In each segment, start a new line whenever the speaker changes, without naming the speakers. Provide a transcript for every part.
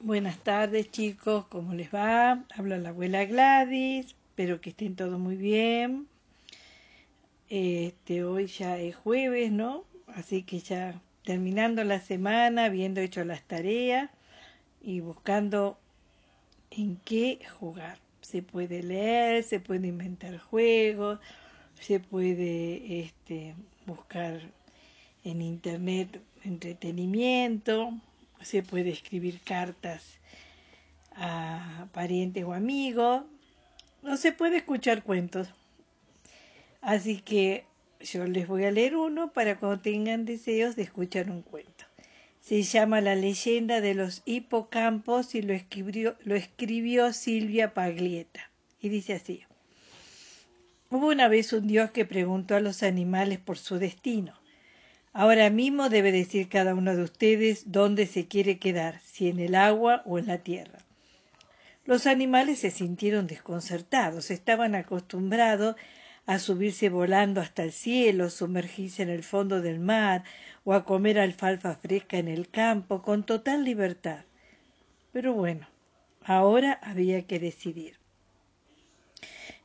Buenas tardes chicos, ¿cómo les va? Habla la abuela Gladys, espero que estén todos muy bien. Este, hoy ya es jueves, ¿no? Así que ya terminando la semana, habiendo hecho las tareas y buscando en qué jugar. Se puede leer, se puede inventar juegos, se puede este, buscar en internet entretenimiento, se puede escribir cartas a parientes o amigos, no se puede escuchar cuentos. Así que yo les voy a leer uno para cuando tengan deseos de escuchar un cuento. Se llama La leyenda de los hipocampos y lo escribió, lo escribió Silvia Paglieta. Y dice así. Hubo una vez un dios que preguntó a los animales por su destino. Ahora mismo debe decir cada uno de ustedes dónde se quiere quedar, si en el agua o en la tierra. Los animales se sintieron desconcertados, estaban acostumbrados a subirse volando hasta el cielo, sumergirse en el fondo del mar o a comer alfalfa fresca en el campo con total libertad. Pero bueno, ahora había que decidir.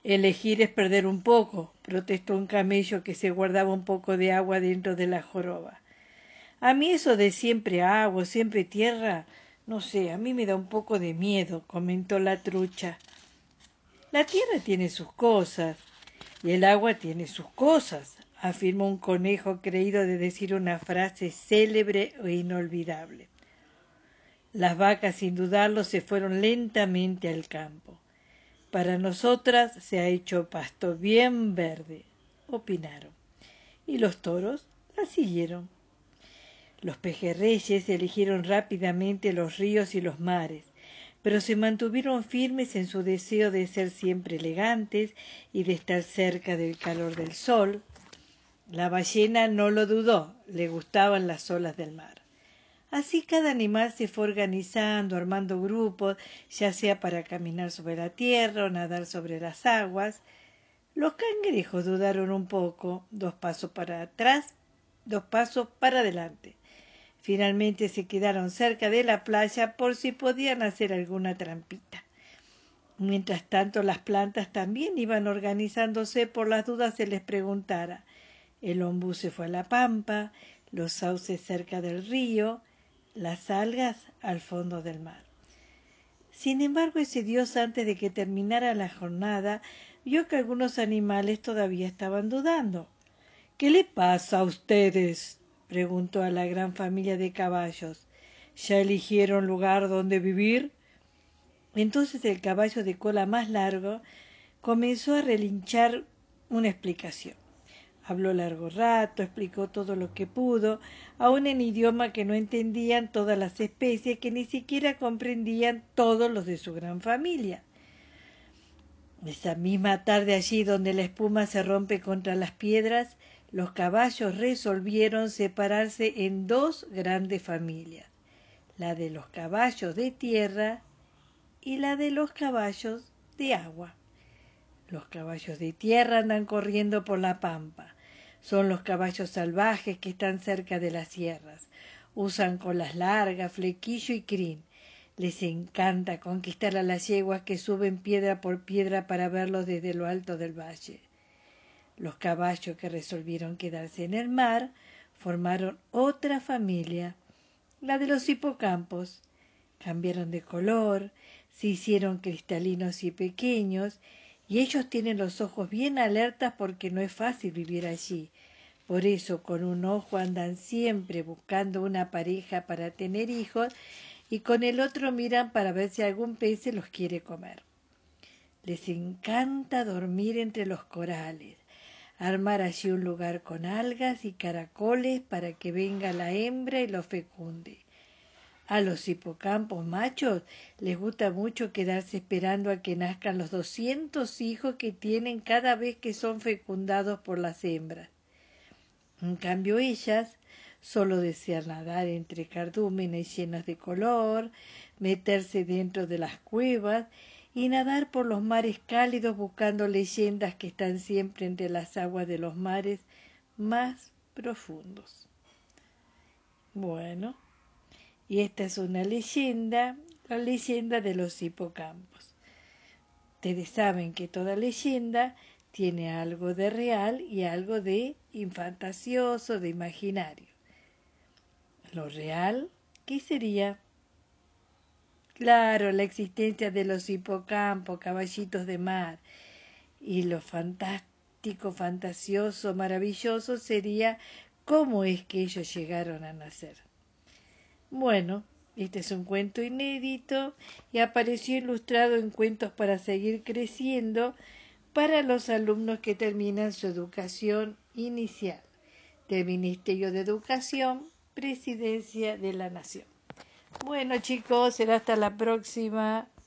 Elegir es perder un poco, protestó un camello que se guardaba un poco de agua dentro de la joroba. A mí eso de siempre agua, siempre tierra, no sé, a mí me da un poco de miedo, comentó la trucha. La tierra tiene sus cosas y el agua tiene sus cosas, afirmó un conejo creído de decir una frase célebre e inolvidable. Las vacas, sin dudarlo, se fueron lentamente al campo. Para nosotras se ha hecho pasto bien verde, opinaron. Y los toros la siguieron. Los pejerreyes eligieron rápidamente los ríos y los mares, pero se mantuvieron firmes en su deseo de ser siempre elegantes y de estar cerca del calor del sol. La ballena no lo dudó, le gustaban las olas del mar. Así cada animal se fue organizando, armando grupos, ya sea para caminar sobre la tierra o nadar sobre las aguas. Los cangrejos dudaron un poco, dos pasos para atrás, dos pasos para adelante. Finalmente se quedaron cerca de la playa por si podían hacer alguna trampita. Mientras tanto las plantas también iban organizándose por las dudas se les preguntara. El ombú se fue a la pampa, los sauces cerca del río, las algas al fondo del mar. Sin embargo, ese dios antes de que terminara la jornada vio que algunos animales todavía estaban dudando. ¿Qué le pasa a ustedes? preguntó a la gran familia de caballos. ¿Ya eligieron lugar donde vivir? Entonces el caballo de cola más largo comenzó a relinchar una explicación. Habló largo rato, explicó todo lo que pudo, aun en idioma que no entendían todas las especies, que ni siquiera comprendían todos los de su gran familia. Esa misma tarde allí donde la espuma se rompe contra las piedras, los caballos resolvieron separarse en dos grandes familias, la de los caballos de tierra y la de los caballos de agua. Los caballos de tierra andan corriendo por la pampa. Son los caballos salvajes que están cerca de las sierras. Usan colas largas, flequillo y crin. Les encanta conquistar a las yeguas que suben piedra por piedra para verlos desde lo alto del valle. Los caballos que resolvieron quedarse en el mar formaron otra familia, la de los hipocampos. Cambiaron de color, se hicieron cristalinos y pequeños, y ellos tienen los ojos bien alertas porque no es fácil vivir allí. Por eso con un ojo andan siempre buscando una pareja para tener hijos y con el otro miran para ver si algún pez se los quiere comer. Les encanta dormir entre los corales, armar allí un lugar con algas y caracoles para que venga la hembra y lo fecunde. A los hipocampos machos les gusta mucho quedarse esperando a que nazcan los doscientos hijos que tienen cada vez que son fecundados por las hembras. En cambio ellas solo desean nadar entre cardúmenes llenos de color, meterse dentro de las cuevas y nadar por los mares cálidos buscando leyendas que están siempre entre las aguas de los mares más profundos. Bueno, y esta es una leyenda, la leyenda de los hipocampos. Ustedes saben que toda leyenda tiene algo de real y algo de infantasioso, de imaginario. Lo real, ¿qué sería? Claro, la existencia de los hipocampos, caballitos de mar. Y lo fantástico, fantasioso, maravilloso sería cómo es que ellos llegaron a nacer. Bueno, este es un cuento inédito y apareció ilustrado en Cuentos para seguir creciendo para los alumnos que terminan su educación inicial del Ministerio de Educación, Presidencia de la Nación. Bueno chicos, será hasta la próxima.